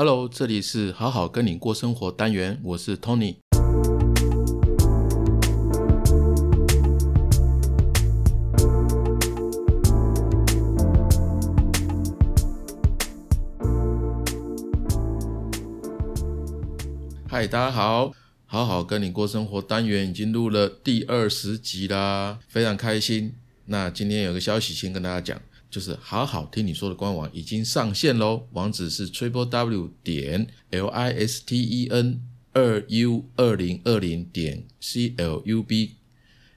Hello，这里是好好跟你过生活单元，我是 Tony。嗨，大家好，好好跟你过生活单元已经录了第二十集啦，非常开心。那今天有个消息先跟大家讲。就是好好听你说的官网已经上线喽，网址是 triple w 点 l i s t e n 二 u 二零二零点 c l u b，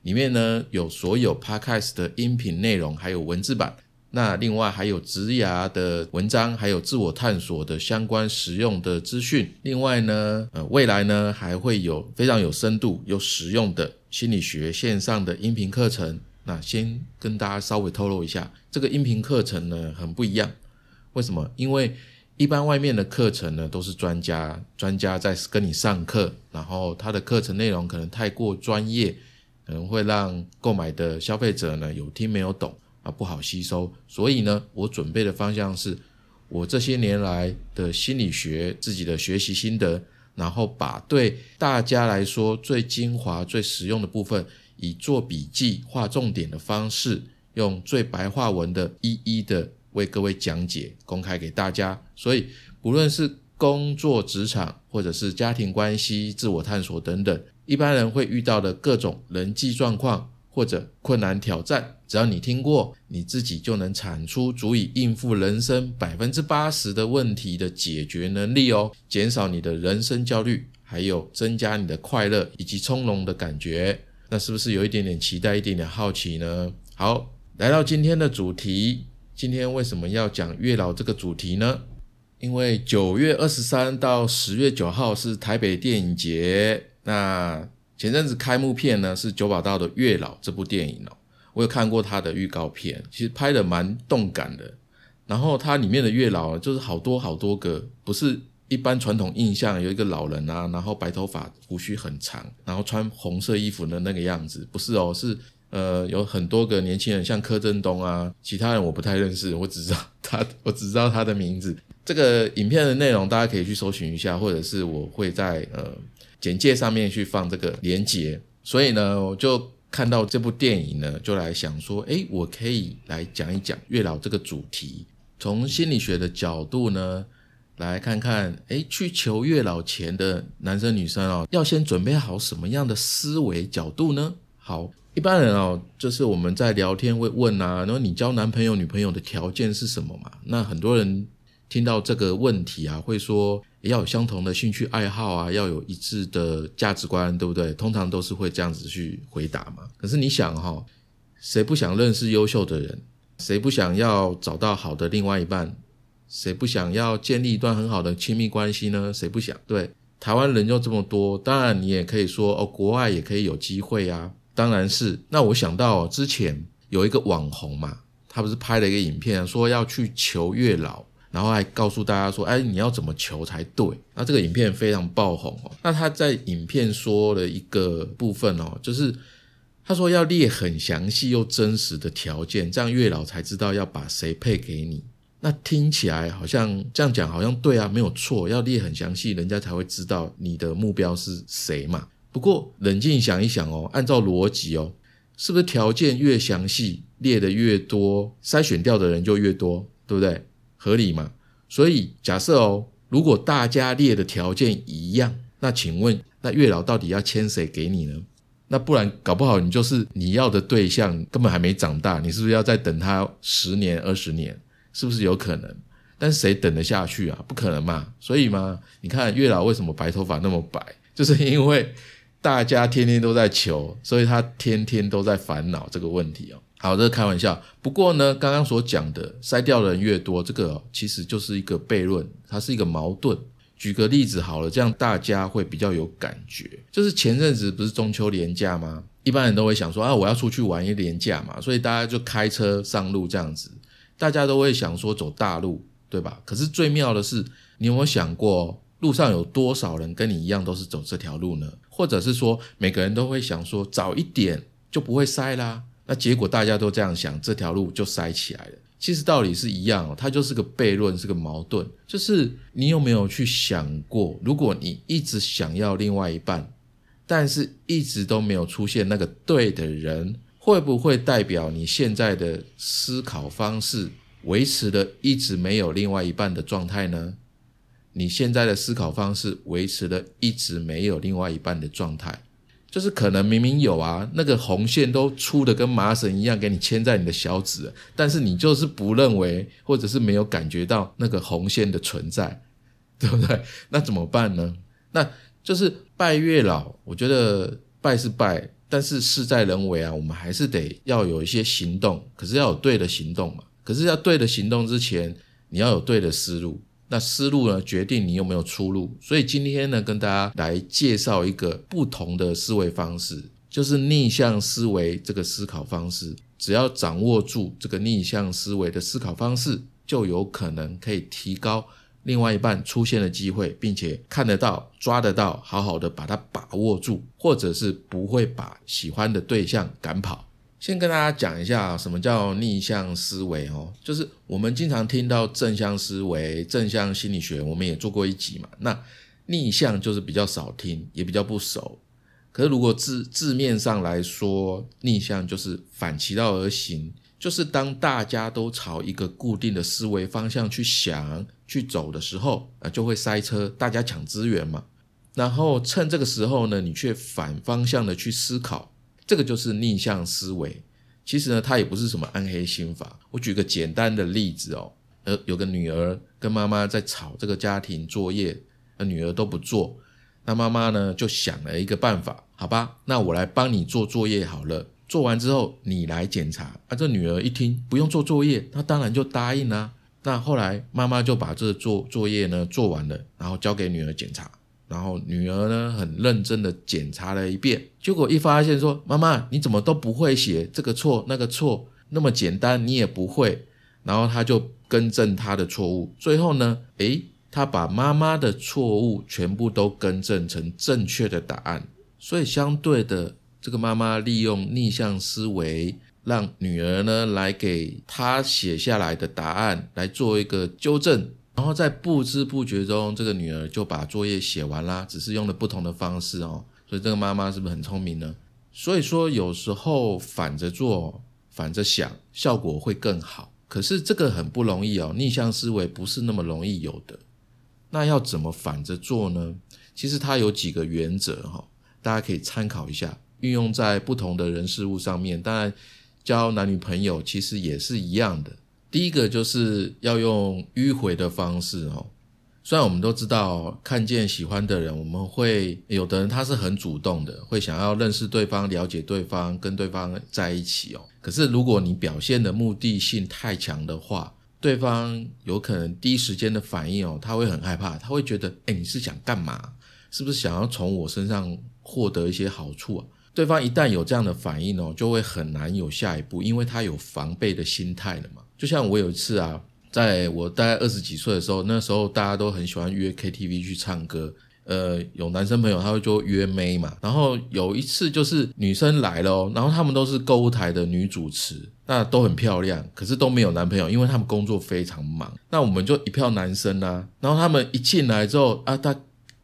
里面呢有所有 podcast 的音频内容，还有文字版。那另外还有职涯的文章，还有自我探索的相关实用的资讯。另外呢，呃，未来呢还会有非常有深度、有实用的心理学线上的音频课程。那先跟大家稍微透露一下，这个音频课程呢很不一样。为什么？因为一般外面的课程呢都是专家，专家在跟你上课，然后他的课程内容可能太过专业，可能会让购买的消费者呢有听没有懂啊，不好吸收。所以呢，我准备的方向是我这些年来的心理学自己的学习心得，然后把对大家来说最精华、最实用的部分。以做笔记、画重点的方式，用最白话文的一一的为各位讲解，公开给大家。所以，不论是工作职场，或者是家庭关系、自我探索等等，一般人会遇到的各种人际状况或者困难挑战，只要你听过，你自己就能产出足以应付人生百分之八十的问题的解决能力哦，减少你的人生焦虑，还有增加你的快乐以及从容的感觉。那是不是有一点点期待，一点点好奇呢？好，来到今天的主题，今天为什么要讲月老这个主题呢？因为九月二十三到十月九号是台北电影节，那前阵子开幕片呢是九把刀的《月老》这部电影哦，我有看过它的预告片，其实拍的蛮动感的，然后它里面的月老就是好多好多个，不是。一般传统印象有一个老人啊，然后白头发，胡须很长，然后穿红色衣服的那个样子，不是哦，是呃有很多个年轻人，像柯震东啊，其他人我不太认识，我只知道他，我只知道他的名字。这个影片的内容大家可以去搜寻一下，或者是我会在呃简介上面去放这个连接。所以呢，我就看到这部电影呢，就来想说，诶，我可以来讲一讲月老这个主题，从心理学的角度呢。来看看，哎，去求月老前的男生女生哦，要先准备好什么样的思维角度呢？好，一般人哦，就是我们在聊天会问啊，然后你交男朋友女朋友的条件是什么嘛？那很多人听到这个问题啊，会说要有相同的兴趣爱好啊，要有一致的价值观，对不对？通常都是会这样子去回答嘛。可是你想哈，谁不想认识优秀的人？谁不想要找到好的另外一半？谁不想要建立一段很好的亲密关系呢？谁不想？对，台湾人又这么多，当然你也可以说哦，国外也可以有机会啊。当然是。那我想到之前有一个网红嘛，他不是拍了一个影片，说要去求月老，然后还告诉大家说，哎，你要怎么求才对？那这个影片非常爆红哦。那他在影片说了一个部分哦，就是他说要列很详细又真实的条件，这样月老才知道要把谁配给你。那听起来好像这样讲好像对啊，没有错，要列很详细，人家才会知道你的目标是谁嘛。不过冷静想一想哦，按照逻辑哦，是不是条件越详细，列的越多，筛选掉的人就越多，对不对？合理嘛？所以假设哦，如果大家列的条件一样，那请问那月老到底要签谁给你呢？那不然搞不好你就是你要的对象根本还没长大，你是不是要再等他十年二十年？是不是有可能？但是谁等得下去啊？不可能嘛！所以嘛，你看月老为什么白头发那么白，就是因为大家天天都在求，所以他天天都在烦恼这个问题哦。好，这是开玩笑。不过呢，刚刚所讲的筛掉的人越多，这个其实就是一个悖论，它是一个矛盾。举个例子好了，这样大家会比较有感觉。就是前阵子不是中秋连假吗？一般人都会想说啊，我要出去玩一连假嘛，所以大家就开车上路这样子。大家都会想说走大路，对吧？可是最妙的是，你有没有想过，路上有多少人跟你一样都是走这条路呢？或者是说，每个人都会想说早一点就不会塞啦？那结果大家都这样想，这条路就塞起来了。其实道理是一样哦，它就是个悖论，是个矛盾。就是你有没有去想过，如果你一直想要另外一半，但是一直都没有出现那个对的人，会不会代表你现在的思考方式维持的一直没有另外一半的状态呢？你现在的思考方式维持的一直没有另外一半的状态？就是可能明明有啊，那个红线都粗的跟麻绳一样，给你牵在你的小指，但是你就是不认为，或者是没有感觉到那个红线的存在，对不对？那怎么办呢？那就是拜月老，我觉得拜是拜，但是事在人为啊，我们还是得要有一些行动，可是要有对的行动嘛。可是要对的行动之前，你要有对的思路。那思路呢，决定你有没有出路。所以今天呢，跟大家来介绍一个不同的思维方式，就是逆向思维这个思考方式。只要掌握住这个逆向思维的思考方式，就有可能可以提高另外一半出现的机会，并且看得到、抓得到，好好的把它把握住，或者是不会把喜欢的对象赶跑。先跟大家讲一下什么叫逆向思维哦，就是我们经常听到正向思维、正向心理学，我们也做过一集嘛。那逆向就是比较少听，也比较不熟。可是如果字字面上来说，逆向就是反其道而行，就是当大家都朝一个固定的思维方向去想、去走的时候，啊，就会塞车，大家抢资源嘛。然后趁这个时候呢，你却反方向的去思考。这个就是逆向思维，其实呢，它也不是什么暗黑心法。我举个简单的例子哦，呃，有个女儿跟妈妈在吵这个家庭作业，女儿都不做，那妈妈呢就想了一个办法，好吧，那我来帮你做作业好了，做完之后你来检查。啊，这女儿一听不用做作业，她当然就答应啦。那后来妈妈就把这做作业呢做完了，然后交给女儿检查。然后女儿呢，很认真的检查了一遍，结果一发现说：“妈妈，你怎么都不会写这个错那个错，那么简单你也不会。”然后他就更正她的错误，最后呢，诶，他把妈妈的错误全部都更正成正确的答案。所以相对的，这个妈妈利用逆向思维，让女儿呢来给他写下来的答案来做一个纠正。然后在不知不觉中，这个女儿就把作业写完啦，只是用了不同的方式哦。所以这个妈妈是不是很聪明呢？所以说有时候反着做、反着想，效果会更好。可是这个很不容易哦，逆向思维不是那么容易有的。那要怎么反着做呢？其实它有几个原则哈，大家可以参考一下，运用在不同的人事物上面。当然，交男女朋友其实也是一样的。第一个就是要用迂回的方式哦。虽然我们都知道，看见喜欢的人，我们会有的人他是很主动的，会想要认识对方、了解对方、跟对方在一起哦。可是如果你表现的目的性太强的话，对方有可能第一时间的反应哦，他会很害怕，他会觉得，哎，你是想干嘛？是不是想要从我身上获得一些好处啊？对方一旦有这样的反应哦，就会很难有下一步，因为他有防备的心态了嘛。就像我有一次啊，在我大概二十几岁的时候，那时候大家都很喜欢约 KTV 去唱歌，呃，有男生朋友他会就约妹嘛。然后有一次就是女生来了哦，然后他们都是购物台的女主持，那都很漂亮，可是都没有男朋友，因为他们工作非常忙。那我们就一票男生啊，然后他们一进来之后啊，他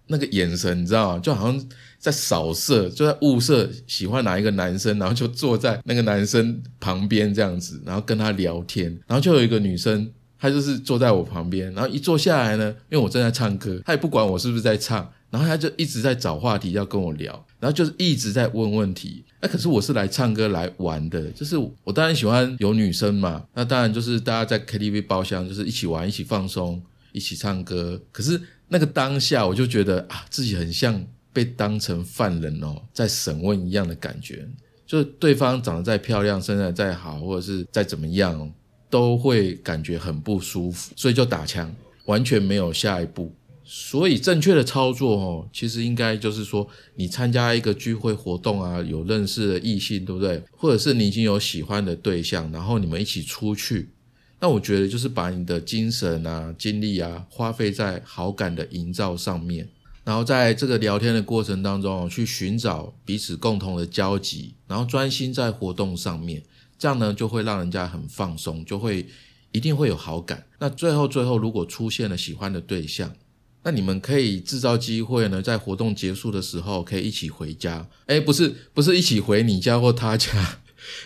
那个眼神你知道吗？就好像。在扫射，就在物色喜欢哪一个男生，然后就坐在那个男生旁边这样子，然后跟他聊天。然后就有一个女生，她就是坐在我旁边，然后一坐下来呢，因为我正在唱歌，她也不管我是不是在唱，然后她就一直在找话题要跟我聊，然后就是一直在问问题。那可是我是来唱歌来玩的，就是我当然喜欢有女生嘛，那当然就是大家在 KTV 包厢，就是一起玩、一起放松、一起唱歌。可是那个当下，我就觉得啊，自己很像。被当成犯人哦，在审问一样的感觉，就是对方长得再漂亮，身材再好，或者是再怎么样，都会感觉很不舒服，所以就打枪，完全没有下一步。所以正确的操作哦，其实应该就是说，你参加一个聚会活动啊，有认识的异性，对不对？或者是你已经有喜欢的对象，然后你们一起出去，那我觉得就是把你的精神啊、精力啊，花费在好感的营造上面。然后在这个聊天的过程当中，去寻找彼此共同的交集，然后专心在活动上面，这样呢就会让人家很放松，就会一定会有好感。那最后最后如果出现了喜欢的对象，那你们可以制造机会呢，在活动结束的时候可以一起回家。哎，不是不是一起回你家或他家，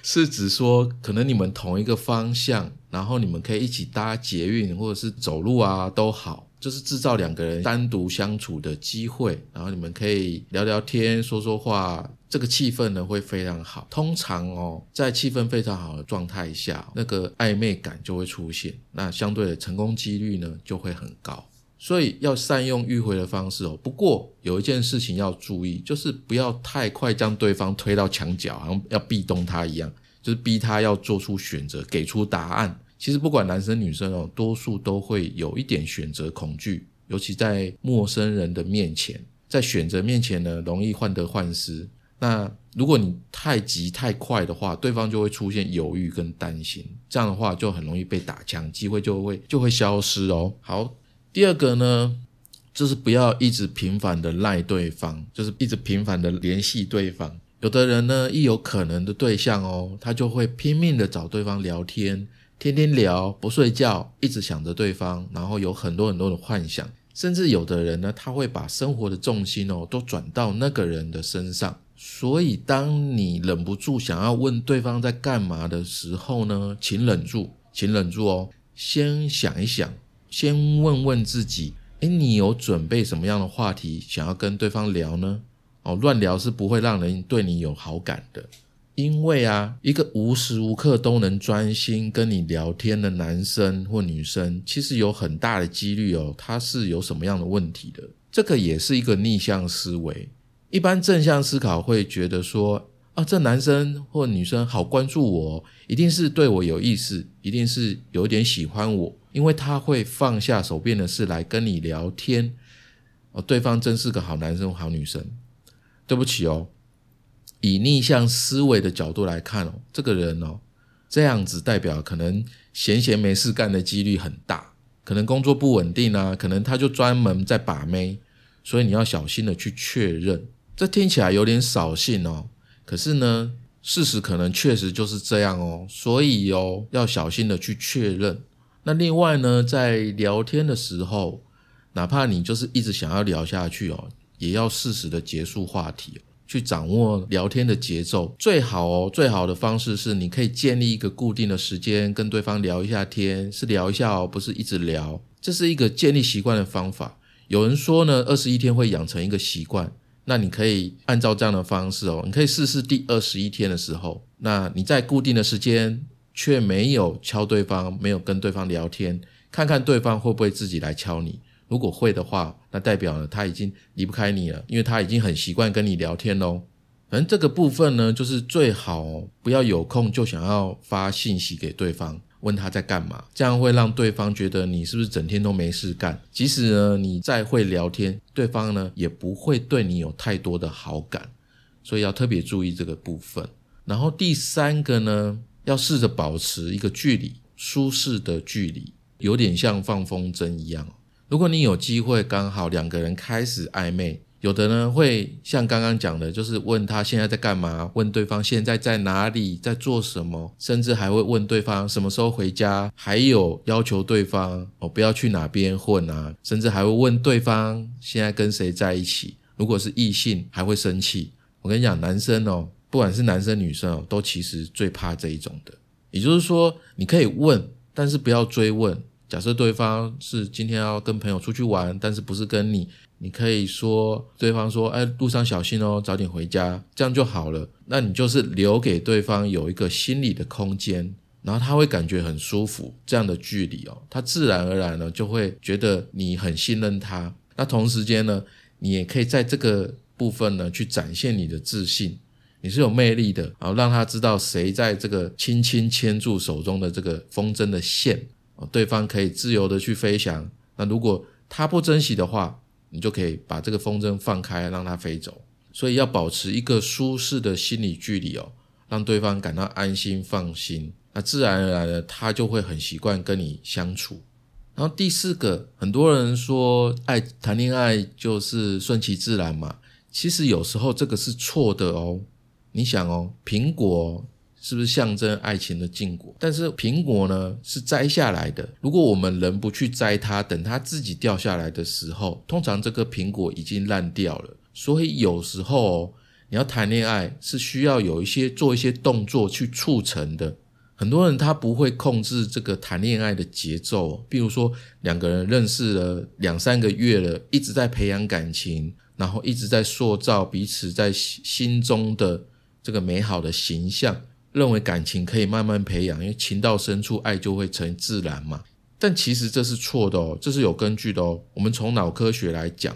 是指说可能你们同一个方向，然后你们可以一起搭捷运或者是走路啊都好。就是制造两个人单独相处的机会，然后你们可以聊聊天、说说话，这个气氛呢会非常好。通常哦，在气氛非常好的状态下，那个暧昧感就会出现，那相对的成功几率呢就会很高。所以要善用迂回的方式哦。不过有一件事情要注意，就是不要太快将对方推到墙角，好像要壁咚他一样，就是逼他要做出选择，给出答案。其实不管男生女生哦，多数都会有一点选择恐惧，尤其在陌生人的面前，在选择面前呢，容易患得患失。那如果你太急太快的话，对方就会出现犹豫跟担心，这样的话就很容易被打枪，机会就会就会消失哦。好，第二个呢，就是不要一直频繁的赖对方，就是一直频繁的联系对方。有的人呢，一有可能的对象哦，他就会拼命的找对方聊天。天天聊不睡觉，一直想着对方，然后有很多很多的幻想，甚至有的人呢，他会把生活的重心哦都转到那个人的身上。所以，当你忍不住想要问对方在干嘛的时候呢，请忍住，请忍住哦，先想一想，先问问自己，诶，你有准备什么样的话题想要跟对方聊呢？哦，乱聊是不会让人对你有好感的。因为啊，一个无时无刻都能专心跟你聊天的男生或女生，其实有很大的几率哦，他是有什么样的问题的。这个也是一个逆向思维。一般正向思考会觉得说，啊，这男生或女生好关注我，一定是对我有意思，一定是有点喜欢我，因为他会放下手边的事来跟你聊天。哦，对方真是个好男生好女生。对不起哦。以逆向思维的角度来看哦，这个人哦，这样子代表可能闲闲没事干的几率很大，可能工作不稳定啊，可能他就专门在把妹，所以你要小心的去确认。这听起来有点扫兴哦，可是呢，事实可能确实就是这样哦，所以哦，要小心的去确认。那另外呢，在聊天的时候，哪怕你就是一直想要聊下去哦，也要适时的结束话题。去掌握聊天的节奏最好哦，最好的方式是你可以建立一个固定的时间跟对方聊一下天，是聊一下哦，不是一直聊。这是一个建立习惯的方法。有人说呢，二十一天会养成一个习惯，那你可以按照这样的方式哦，你可以试试第二十一天的时候，那你在固定的时间却没有敲对方，没有跟对方聊天，看看对方会不会自己来敲你。如果会的话，那代表呢他已经离不开你了，因为他已经很习惯跟你聊天喽。反正这个部分呢，就是最好不要有空就想要发信息给对方，问他在干嘛，这样会让对方觉得你是不是整天都没事干。即使呢你再会聊天，对方呢也不会对你有太多的好感，所以要特别注意这个部分。然后第三个呢，要试着保持一个距离，舒适的距离，有点像放风筝一样。如果你有机会刚好两个人开始暧昧，有的呢会像刚刚讲的，就是问他现在在干嘛，问对方现在在哪里，在做什么，甚至还会问对方什么时候回家，还有要求对方哦不要去哪边混啊，甚至还会问对方现在跟谁在一起。如果是异性，还会生气。我跟你讲，男生哦，不管是男生女生哦，都其实最怕这一种的。也就是说，你可以问，但是不要追问。假设对方是今天要跟朋友出去玩，但是不是跟你，你可以说对方说：“哎，路上小心哦，早点回家。”这样就好了。那你就是留给对方有一个心理的空间，然后他会感觉很舒服。这样的距离哦，他自然而然呢就会觉得你很信任他。那同时间呢，你也可以在这个部分呢去展现你的自信，你是有魅力的，然后让他知道谁在这个轻轻牵住手中的这个风筝的线。对方可以自由的去飞翔，那如果他不珍惜的话，你就可以把这个风筝放开，让它飞走。所以要保持一个舒适的心理距离哦，让对方感到安心放心，那自然而然的他就会很习惯跟你相处。然后第四个，很多人说爱谈恋爱就是顺其自然嘛，其实有时候这个是错的哦。你想哦，苹果是不是象征爱情的禁果？但是苹果呢是摘下来的，如果我们人不去摘它，等它自己掉下来的时候，通常这个苹果已经烂掉了。所以有时候你要谈恋爱是需要有一些做一些动作去促成的。很多人他不会控制这个谈恋爱的节奏，比如说两个人认识了两三个月了，一直在培养感情，然后一直在塑造彼此在心中的这个美好的形象，认为感情可以慢慢培养，因为情到深处爱就会成自然嘛。但其实这是错的哦，这是有根据的哦。我们从脑科学来讲。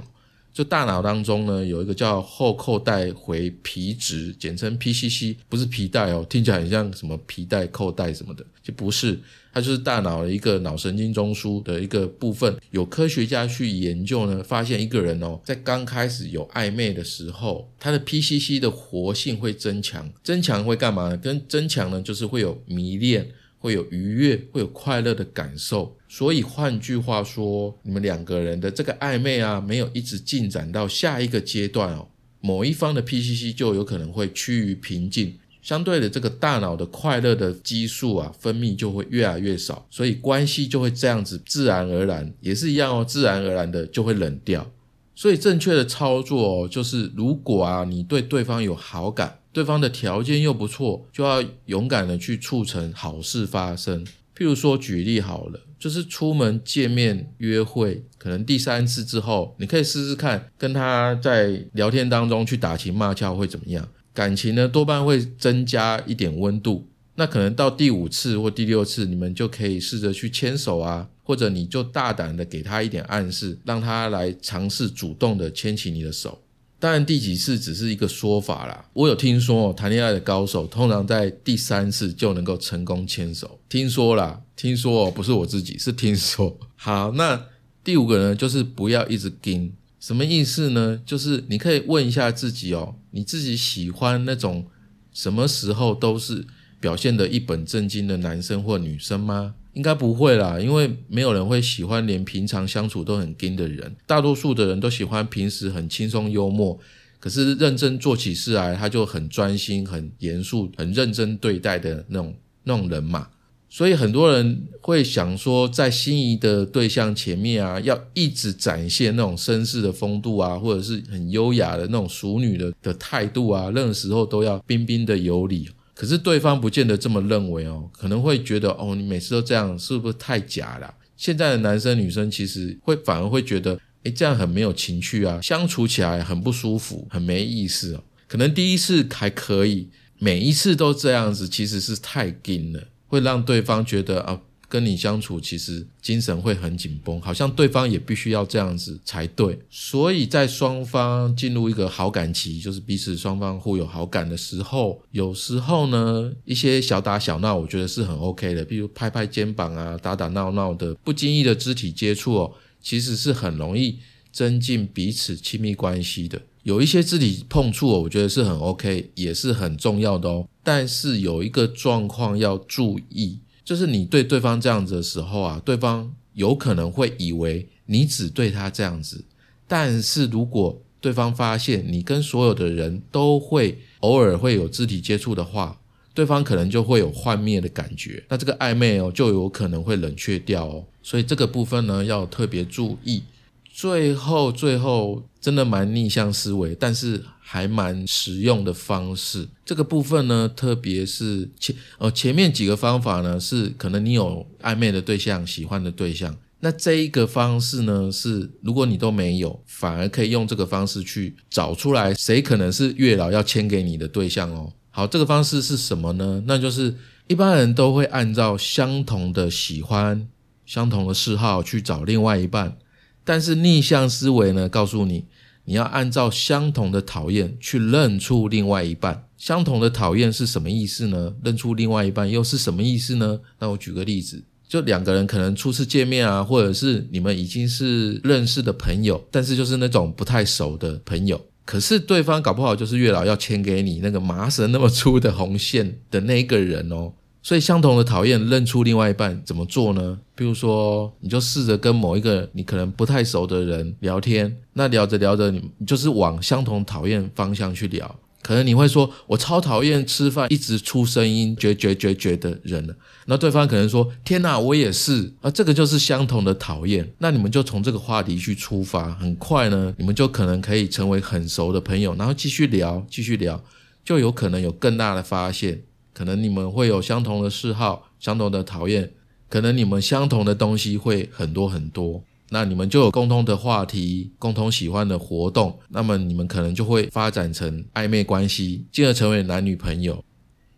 就大脑当中呢，有一个叫后扣带回皮质，简称 PCC，不是皮带哦，听起来很像什么皮带、扣带什么的，就不是，它就是大脑的一个脑神经中枢的一个部分。有科学家去研究呢，发现一个人哦，在刚开始有暧昧的时候，他的 PCC 的活性会增强，增强会干嘛呢？跟增强呢，就是会有迷恋。会有愉悦，会有快乐的感受，所以换句话说，你们两个人的这个暧昧啊，没有一直进展到下一个阶段哦，某一方的 PCC 就有可能会趋于平静，相对的，这个大脑的快乐的激素啊分泌就会越来越少，所以关系就会这样子自然而然，也是一样哦，自然而然的就会冷掉。所以正确的操作哦就是，如果啊你对对方有好感。对方的条件又不错，就要勇敢的去促成好事发生。譬如说，举例好了，就是出门见面约会，可能第三次之后，你可以试试看，跟他在聊天当中去打情骂俏会怎么样？感情呢，多半会增加一点温度。那可能到第五次或第六次，你们就可以试着去牵手啊，或者你就大胆的给他一点暗示，让他来尝试主动的牵起你的手。当然，第几次只是一个说法啦。我有听说，谈恋爱的高手通常在第三次就能够成功牵手。听说啦，听说哦不是我自己，是听说。好，那第五个呢，就是不要一直跟。什么意思呢？就是你可以问一下自己哦，你自己喜欢那种什么时候都是表现的一本正经的男生或女生吗？应该不会啦，因为没有人会喜欢连平常相处都很硬的人。大多数的人都喜欢平时很轻松幽默，可是认真做起事来他就很专心、很严肃、很认真对待的那种那种人嘛。所以很多人会想说，在心仪的对象前面啊，要一直展现那种绅士的风度啊，或者是很优雅的那种淑女的的态度啊，任何时候都要彬彬的有礼。可是对方不见得这么认为哦，可能会觉得哦，你每次都这样，是不是太假了？现在的男生女生其实会反而会觉得，诶，这样很没有情趣啊，相处起来很不舒服，很没意思哦。可能第一次还可以，每一次都这样子，其实是太紧了，会让对方觉得啊。跟你相处，其实精神会很紧绷，好像对方也必须要这样子才对。所以在双方进入一个好感期，就是彼此双方互有好感的时候，有时候呢，一些小打小闹，我觉得是很 OK 的，比如拍拍肩膀啊，打打闹闹的，不经意的肢体接触哦，其实是很容易增进彼此亲密关系的。有一些肢体碰触，我觉得是很 OK，也是很重要的哦。但是有一个状况要注意。就是你对对方这样子的时候啊，对方有可能会以为你只对他这样子，但是如果对方发现你跟所有的人都会偶尔会有肢体接触的话，对方可能就会有幻灭的感觉，那这个暧昧哦就有可能会冷却掉哦，所以这个部分呢要特别注意。最后，最后真的蛮逆向思维，但是还蛮实用的方式。这个部分呢，特别是前呃前面几个方法呢，是可能你有暧昧的对象、喜欢的对象。那这一个方式呢，是如果你都没有，反而可以用这个方式去找出来谁可能是月老要签给你的对象哦。好，这个方式是什么呢？那就是一般人都会按照相同的喜欢、相同的嗜好去找另外一半。但是逆向思维呢，告诉你，你要按照相同的讨厌去认出另外一半。相同的讨厌是什么意思呢？认出另外一半又是什么意思呢？那我举个例子，就两个人可能初次见面啊，或者是你们已经是认识的朋友，但是就是那种不太熟的朋友，可是对方搞不好就是月老要牵给你那个麻绳那么粗的红线的那个人哦。所以，相同的讨厌认出另外一半怎么做呢？比如说，你就试着跟某一个你可能不太熟的人聊天，那聊着聊着，你就是往相同讨厌方向去聊。可能你会说，我超讨厌吃饭一直出声音、绝绝绝绝的人了。那对方可能说，天哪，我也是啊，这个就是相同的讨厌。那你们就从这个话题去出发，很快呢，你们就可能可以成为很熟的朋友，然后继续聊，继续聊，就有可能有更大的发现。可能你们会有相同的嗜好、相同的讨厌，可能你们相同的东西会很多很多。那你们就有共同的话题，共同喜欢的活动，那么你们可能就会发展成暧昧关系，进而成为男女朋友。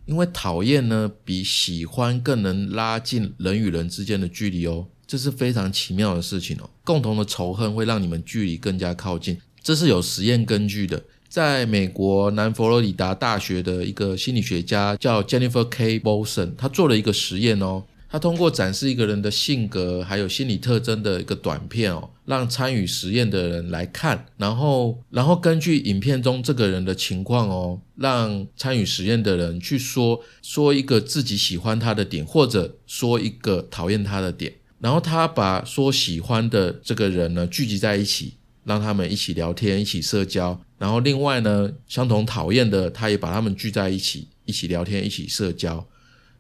因为讨厌呢，比喜欢更能拉近人与人之间的距离哦，这是非常奇妙的事情哦。共同的仇恨会让你们距离更加靠近，这是有实验根据的。在美国南佛罗里达大学的一个心理学家叫 Jennifer K. Bolson，他做了一个实验哦。他通过展示一个人的性格还有心理特征的一个短片哦，让参与实验的人来看，然后然后根据影片中这个人的情况哦，让参与实验的人去说说一个自己喜欢他的点，或者说一个讨厌他的点，然后他把说喜欢的这个人呢聚集在一起，让他们一起聊天、一起社交，然后另外呢相同讨厌的他也把他们聚在一起，一起聊天、一起社交。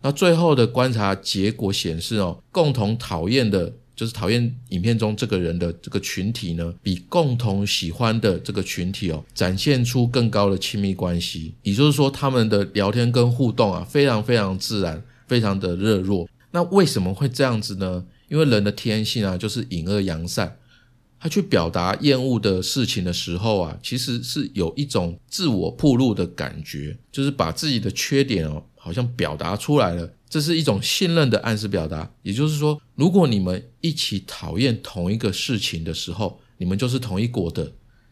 那最后的观察结果显示哦，共同讨厌的，就是讨厌影片中这个人的这个群体呢，比共同喜欢的这个群体哦，展现出更高的亲密关系。也就是说，他们的聊天跟互动啊，非常非常自然，非常的热络。那为什么会这样子呢？因为人的天性啊，就是隐恶扬善。他去表达厌恶的事情的时候啊，其实是有一种自我暴露的感觉，就是把自己的缺点哦。好像表达出来了，这是一种信任的暗示表达。也就是说，如果你们一起讨厌同一个事情的时候，你们就是同一国的；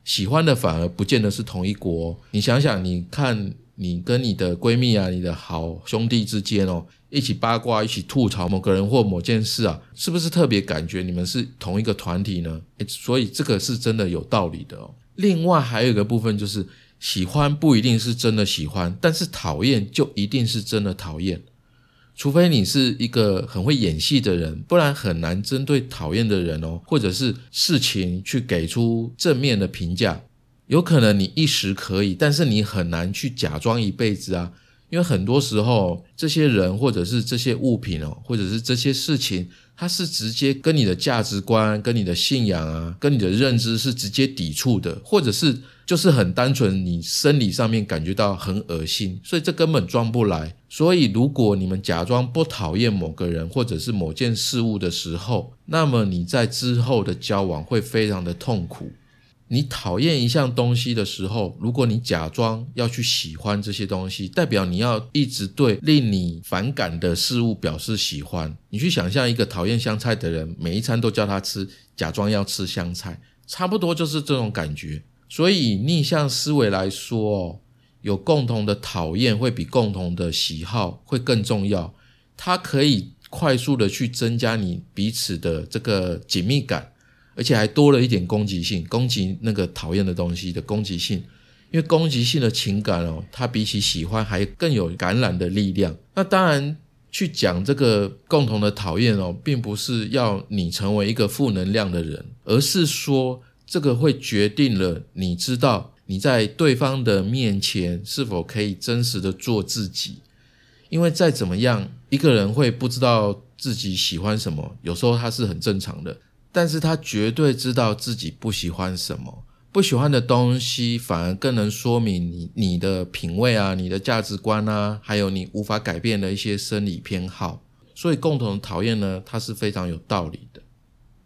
喜欢的反而不见得是同一国。你想想，你看你跟你的闺蜜啊，你的好兄弟之间哦，一起八卦、一起吐槽某个人或某件事啊，是不是特别感觉你们是同一个团体呢？所以这个是真的有道理的哦。另外还有一个部分就是。喜欢不一定是真的喜欢，但是讨厌就一定是真的讨厌。除非你是一个很会演戏的人，不然很难针对讨厌的人哦，或者是事情去给出正面的评价。有可能你一时可以，但是你很难去假装一辈子啊。因为很多时候，这些人或者是这些物品哦，或者是这些事情，它是直接跟你的价值观、跟你的信仰啊、跟你的认知是直接抵触的，或者是。就是很单纯，你生理上面感觉到很恶心，所以这根本装不来。所以如果你们假装不讨厌某个人或者是某件事物的时候，那么你在之后的交往会非常的痛苦。你讨厌一项东西的时候，如果你假装要去喜欢这些东西，代表你要一直对令你反感的事物表示喜欢。你去想象一个讨厌香菜的人，每一餐都叫他吃，假装要吃香菜，差不多就是这种感觉。所以逆向思维来说，哦有共同的讨厌会比共同的喜好会更重要。它可以快速的去增加你彼此的这个紧密感，而且还多了一点攻击性，攻击那个讨厌的东西的攻击性。因为攻击性的情感哦，它比起喜欢还更有感染的力量。那当然，去讲这个共同的讨厌哦，并不是要你成为一个负能量的人，而是说。这个会决定了，你知道你在对方的面前是否可以真实的做自己。因为再怎么样，一个人会不知道自己喜欢什么，有时候他是很正常的。但是他绝对知道自己不喜欢什么，不喜欢的东西反而更能说明你你的品味啊，你的价值观啊，还有你无法改变的一些生理偏好。所以共同讨厌呢，它是非常有道理的。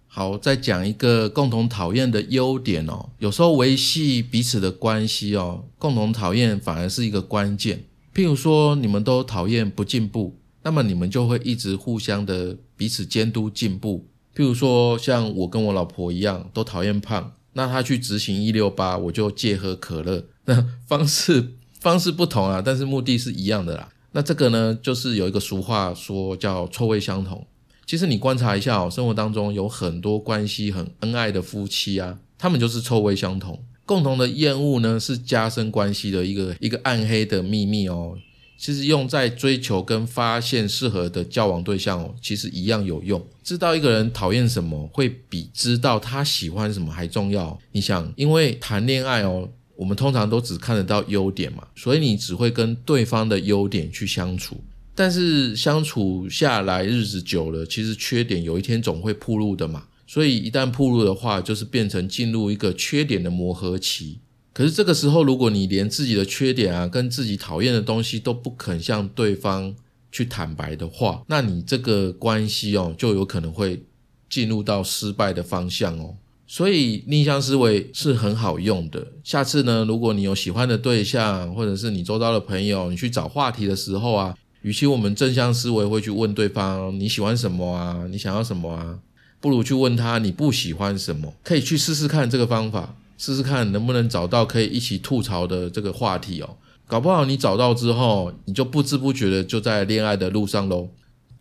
好，再讲一个共同讨厌的优点哦。有时候维系彼此的关系哦，共同讨厌反而是一个关键。譬如说，你们都讨厌不进步，那么你们就会一直互相的彼此监督进步。譬如说，像我跟我老婆一样，都讨厌胖，那她去执行一六八，我就戒喝可乐。那方式方式不同啊，但是目的是一样的啦。那这个呢，就是有一个俗话说叫臭味相同。其实你观察一下哦，生活当中有很多关系很恩爱的夫妻啊，他们就是臭味相同，共同的厌恶呢是加深关系的一个一个暗黑的秘密哦。其实用在追求跟发现适合的交往对象哦，其实一样有用。知道一个人讨厌什么，会比知道他喜欢什么还重要。你想，因为谈恋爱哦。我们通常都只看得到优点嘛，所以你只会跟对方的优点去相处。但是相处下来日子久了，其实缺点有一天总会暴露的嘛。所以一旦暴露的话，就是变成进入一个缺点的磨合期。可是这个时候，如果你连自己的缺点啊，跟自己讨厌的东西都不肯向对方去坦白的话，那你这个关系哦，就有可能会进入到失败的方向哦。所以逆向思维是很好用的。下次呢，如果你有喜欢的对象，或者是你周遭的朋友，你去找话题的时候啊。与其我们正向思维会去问对方你喜欢什么啊，你想要什么啊，不如去问他你不喜欢什么，可以去试试看这个方法，试试看能不能找到可以一起吐槽的这个话题哦。搞不好你找到之后，你就不知不觉的就在恋爱的路上喽。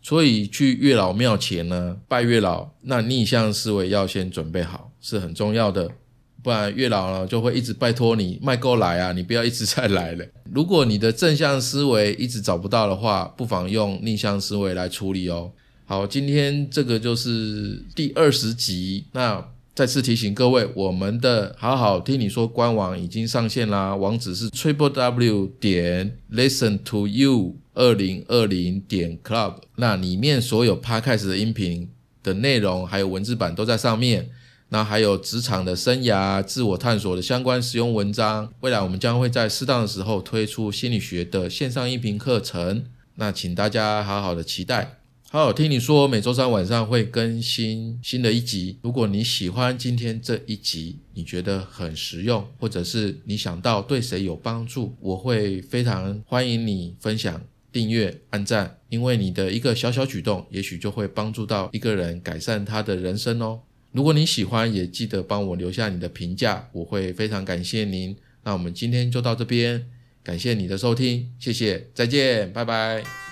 所以去月老庙前呢，拜月老，那逆向思维要先准备好，是很重要的。不然月老呢就会一直拜托你卖够来啊，你不要一直再来了。如果你的正向思维一直找不到的话，不妨用逆向思维来处理哦。好，今天这个就是第二十集。那再次提醒各位，我们的好好听你说官网已经上线啦，网址是 triple w 点 listen to you 二零二零点 club。那里面所有 podcast 的音频的内容还有文字版都在上面。那还有职场的生涯、自我探索的相关实用文章。未来我们将会在适当的时候推出心理学的线上音频课程。那请大家好好的期待。好听你说，每周三晚上会更新新的一集。如果你喜欢今天这一集，你觉得很实用，或者是你想到对谁有帮助，我会非常欢迎你分享、订阅、按赞，因为你的一个小小举动，也许就会帮助到一个人改善他的人生哦。如果你喜欢，也记得帮我留下你的评价，我会非常感谢您。那我们今天就到这边，感谢你的收听，谢谢，再见，拜拜。